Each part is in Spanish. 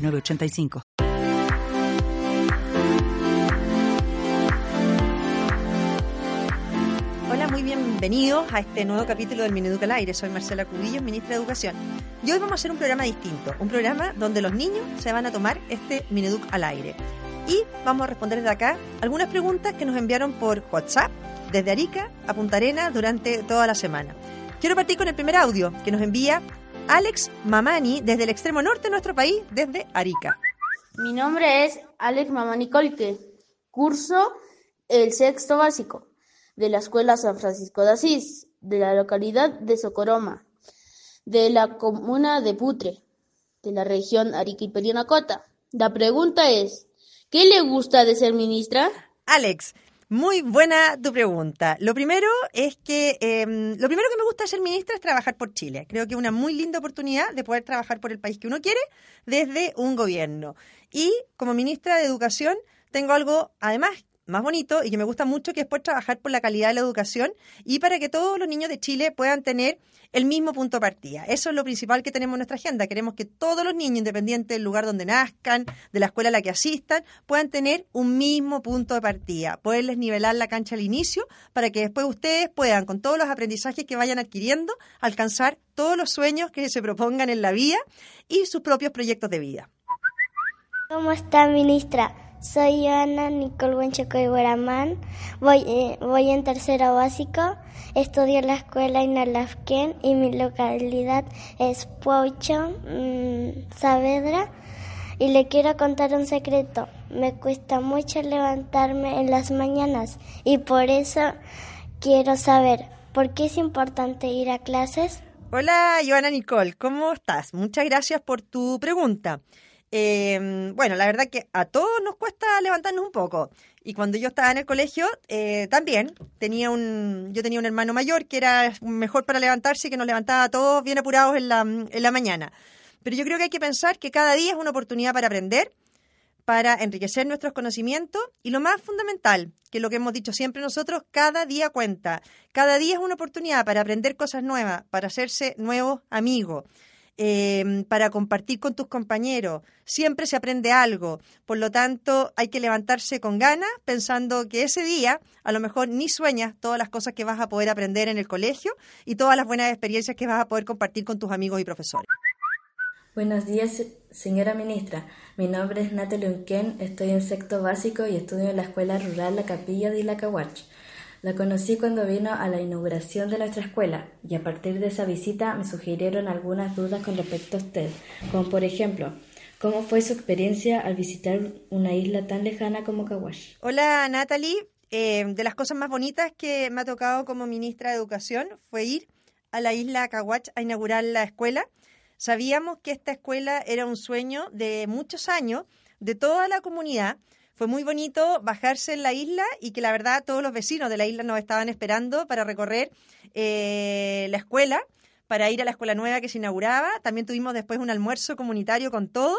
985. Hola, muy bienvenidos a este nuevo capítulo del Mineduc al Aire. Soy Marcela Cubillos, ministra de Educación. Y hoy vamos a hacer un programa distinto, un programa donde los niños se van a tomar este Mineduc al aire. Y vamos a responder desde acá algunas preguntas que nos enviaron por WhatsApp desde Arica a Punta Arena durante toda la semana. Quiero partir con el primer audio que nos envía Alex Mamani desde el extremo norte de nuestro país, desde Arica. Mi nombre es Alex Mamani Colque. Curso el sexto básico de la Escuela San Francisco de Asís, de la localidad de Socoroma, de la comuna de Putre, de la región Arica y Perianacota. La pregunta es, ¿qué le gusta de ser ministra? Alex, muy buena tu pregunta. Lo primero es que em, lo primero que me gusta ser ministra es trabajar por Chile. Creo que es una muy linda oportunidad de poder trabajar por el país que uno quiere desde un gobierno. Y como ministra de Educación tengo algo, además, más bonito y que me gusta mucho, que es trabajar por la calidad de la educación y para que todos los niños de Chile puedan tener el mismo punto de partida. Eso es lo principal que tenemos en nuestra agenda. Queremos que todos los niños, independiente del lugar donde nazcan, de la escuela a la que asistan, puedan tener un mismo punto de partida, poderles nivelar la cancha al inicio para que después ustedes puedan, con todos los aprendizajes que vayan adquiriendo, alcanzar todos los sueños que se propongan en la vida y sus propios proyectos de vida. ¿Cómo está, ministra? Soy Ana Nicole Buencheco y Guaramán. Voy, eh, voy en tercero básico. Estudio en la escuela Inalafquén y mi localidad es Puaucho, mm, Saavedra. Y le quiero contar un secreto. Me cuesta mucho levantarme en las mañanas y por eso quiero saber por qué es importante ir a clases. Hola, Joana Nicole, ¿cómo estás? Muchas gracias por tu pregunta. Eh, bueno, la verdad que a todos nos cuesta levantarnos un poco. Y cuando yo estaba en el colegio, eh, también tenía un, yo tenía un hermano mayor que era mejor para levantarse y que nos levantaba a todos bien apurados en la, en la mañana. Pero yo creo que hay que pensar que cada día es una oportunidad para aprender, para enriquecer nuestros conocimientos y lo más fundamental, que lo que hemos dicho siempre nosotros, cada día cuenta. Cada día es una oportunidad para aprender cosas nuevas, para hacerse nuevos amigos. Em, para compartir con tus compañeros. Siempre se aprende algo. Por lo tanto, hay que levantarse con ganas pensando que ese día a lo mejor ni sueñas todas las cosas que vas a poder aprender en el colegio y todas las buenas experiencias que vas a poder compartir con tus amigos y profesores. Buenos días, señora ministra. Mi nombre es Natalie Unquén, estoy en sexto básico y estudio en la Escuela Rural La Capilla de Ilacahuach. La conocí cuando vino a la inauguración de nuestra escuela y a partir de esa visita me sugirieron algunas dudas con respecto a usted, como por ejemplo, ¿cómo fue su experiencia al visitar una isla tan lejana como Caguash? Hola Natalie, eh, de las cosas más bonitas que me ha tocado como ministra de Educación fue ir a la isla Caguach a inaugurar la escuela. Sabíamos que esta escuela era un sueño de muchos años de toda la comunidad fue muy bonito bajarse en la isla y que la verdad todos los vecinos de la isla nos estaban esperando para recorrer eh, la escuela, para ir a la escuela nueva que se inauguraba. También tuvimos después un almuerzo comunitario con todo.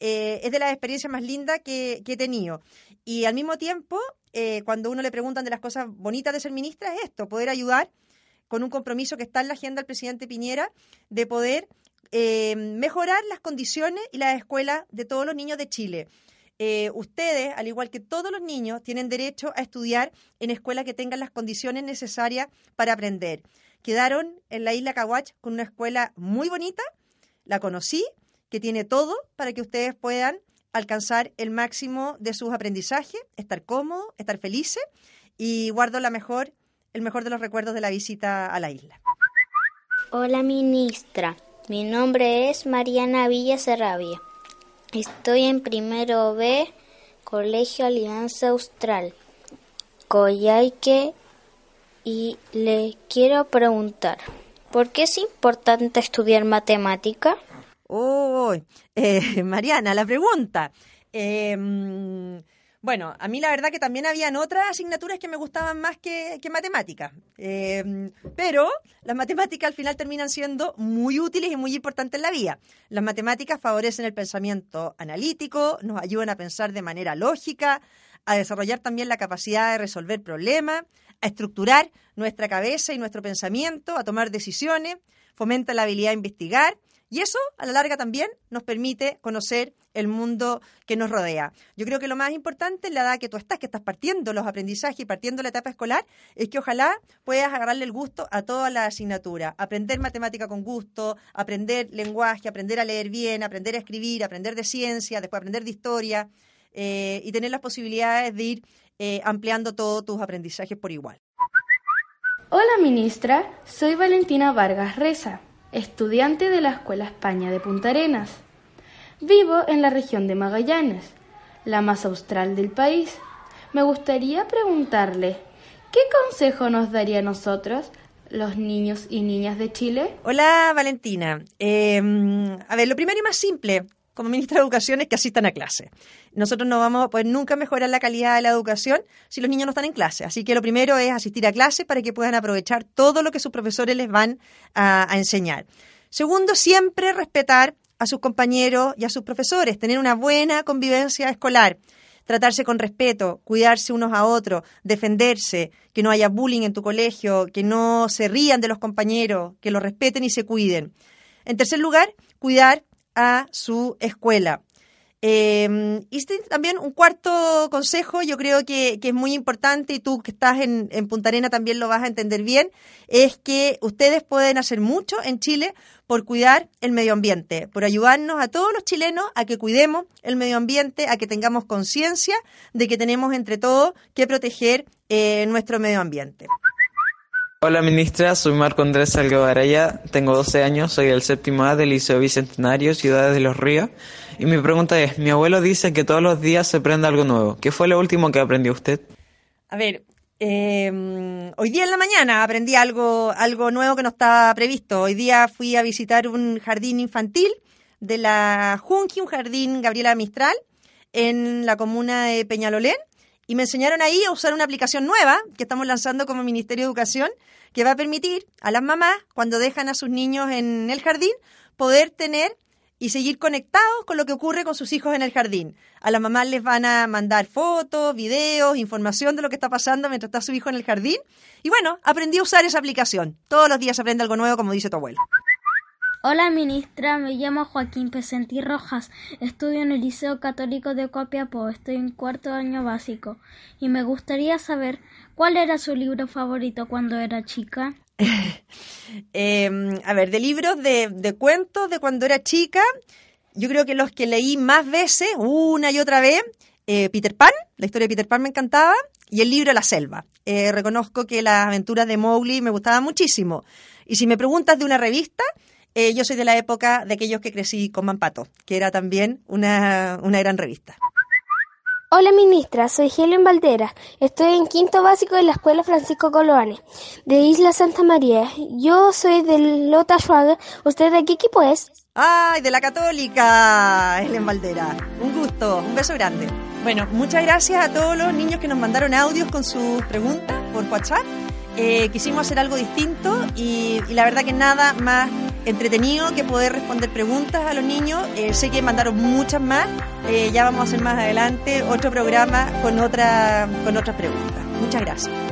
Eh, es de las experiencias más lindas que, he tenido. Y al mismo tiempo, eh, cuando uno le preguntan de las cosas bonitas de ser ministra, es esto, poder ayudar con un compromiso que está en la agenda del presidente Piñera de poder mejorar las condiciones y las escuelas de todos los niños de Chile. Eh, ustedes, al igual que todos los niños, tienen derecho a estudiar en escuelas que tengan las condiciones necesarias para aprender. Quedaron en la isla Caguach con una escuela muy bonita, la conocí, que tiene todo para que ustedes puedan alcanzar el máximo de sus aprendizajes, estar cómodos, estar felices y guardo la mejor, el mejor de los recuerdos de la visita a la isla. Hola ministra, mi nombre es Mariana Villa Serrabia. Estoy en primero B, Colegio Alianza Austral, Coyhaique, y le quiero preguntar, ¿por qué es importante estudiar matemática? Oh, eh, Mariana, la pregunta. Em, bueno, a mí la verdad que también habían otras asignaturas que me gustaban más que, matemáticas, em, pero las matemáticas al final terminan siendo muy útiles y muy importantes en la vida. Las matemáticas favorecen el pensamiento analítico, nos ayudan a pensar de manera lógica, a desarrollar también la capacidad de resolver problemas, a estructurar nuestra cabeza y nuestro pensamiento, a tomar decisiones, fomenta la habilidad de investigar y eso, a la larga, también nos permite conocer el mundo que nos rodea. Yo creo que lo más importante en la edad que tú estás, que estás partiendo los aprendizajes y partiendo la etapa escolar, es que ojalá puedas agarrarle el gusto a toda la asignatura. Aprender matemática con gusto, aprender lenguaje, aprender a leer bien, aprender a escribir, aprender de ciencia, después aprender de historia eh, y tener las posibilidades de ir eh, ampliando todos tus aprendizajes por igual. Hola ministra, soy Valentina Vargas Reza, estudiante de la Escuela España de Punta Arenas. Vivo en la región de Magallanes, la más austral del país. Me gustaría preguntarle, ¿qué consejo nos daría a nosotros, los niños y niñas de Chile? Hola Valentina. Em, a ver, lo primero y más simple, como ministra de Educación es que asistan a clase. Nosotros no vamos a poder nunca mejorar la calidad de la educación si los niños no están en clase. Así que lo primero es asistir a clase para que puedan aprovechar todo lo que sus profesores les van a, a enseñar. Segundo, siempre respetar a sus compañeros y a sus profesores, tener una buena convivencia escolar tratarse con respeto, cuidarse unos a otros, defenderse, que no haya bullying en tu colegio, que no se rían de los compañeros, que los respeten y se cuiden. En tercer lugar, cuidar a su escuela. Eh, y este también un cuarto consejo, yo creo que, que, es muy importante y tú que estás en, en, Punta Arena también lo vas a entender bien, es que ustedes pueden hacer mucho en Chile por cuidar el medio ambiente, por ayudarnos a todos los chilenos a que cuidemos el medio ambiente, a que tengamos conciencia de que tenemos entre todos que proteger eh, nuestro medio ambiente. Hola ministra, soy Marco Andrés Salgado Araya, tengo 12 años, soy del séptimo A del Liceo Bicentenario, Ciudades de los Ríos, y mi pregunta es, mi abuelo dice que todos los días se aprende algo nuevo. ¿Qué fue lo último que aprendió usted? A ver, eh, hoy día en la mañana aprendí algo, algo nuevo que no estaba previsto. Hoy día fui a visitar un jardín infantil de la Junji, un jardín Gabriela Mistral, en la comuna de Peñalolén, y me enseñaron ahí a usar una aplicación nueva que estamos lanzando como Ministerio de Educación que va a permitir a las mamás, cuando dejan a sus niños en el jardín, poder tener y seguir conectados con lo que ocurre con sus hijos en el jardín. A las mamás les van a mandar fotos, videos, información de lo que está pasando mientras está su hijo en el jardín. Y bueno, aprendí a usar esa aplicación. Todos los días aprende algo nuevo, como dice tu abuelo. Hola ministra, me llamo Joaquín Pesentí Rojas, estudio en el Liceo Católico de Copiapó, estoy en cuarto año básico y me gustaría saber cuál era su libro favorito cuando era chica. eh, a ver, de libros de, de cuentos de cuando era chica, yo creo que los que leí más veces, una y otra vez, eh, Peter Pan, la historia de Peter Pan me encantaba, y el libro La Selva. Eh, reconozco que las aventuras de Mowgli me gustaban muchísimo. Y si me preguntas de una revista, eh, yo soy de la época de aquellos que crecí con Mampato, que era también una, una gran revista. Hola ministra, soy Helen Valdera. Estoy en quinto básico de la Escuela Francisco Coloane, de Isla Santa María. Yo soy de Lota Schwager. ¿Usted de qué equipo es? ¡Ay, de la Católica! Helen Valdera. Un gusto, un beso grande. Bueno, muchas gracias a todos los niños que nos mandaron audios con sus preguntas por WhatsApp. Eh, quisimos hacer algo distinto y, y, la verdad que nada más entretenido que poder responder preguntas a los niños. Eh, sé que mandaron muchas más. Eh, ya vamos a hacer más adelante otro programa con, otra, con otras preguntas. Muchas gracias.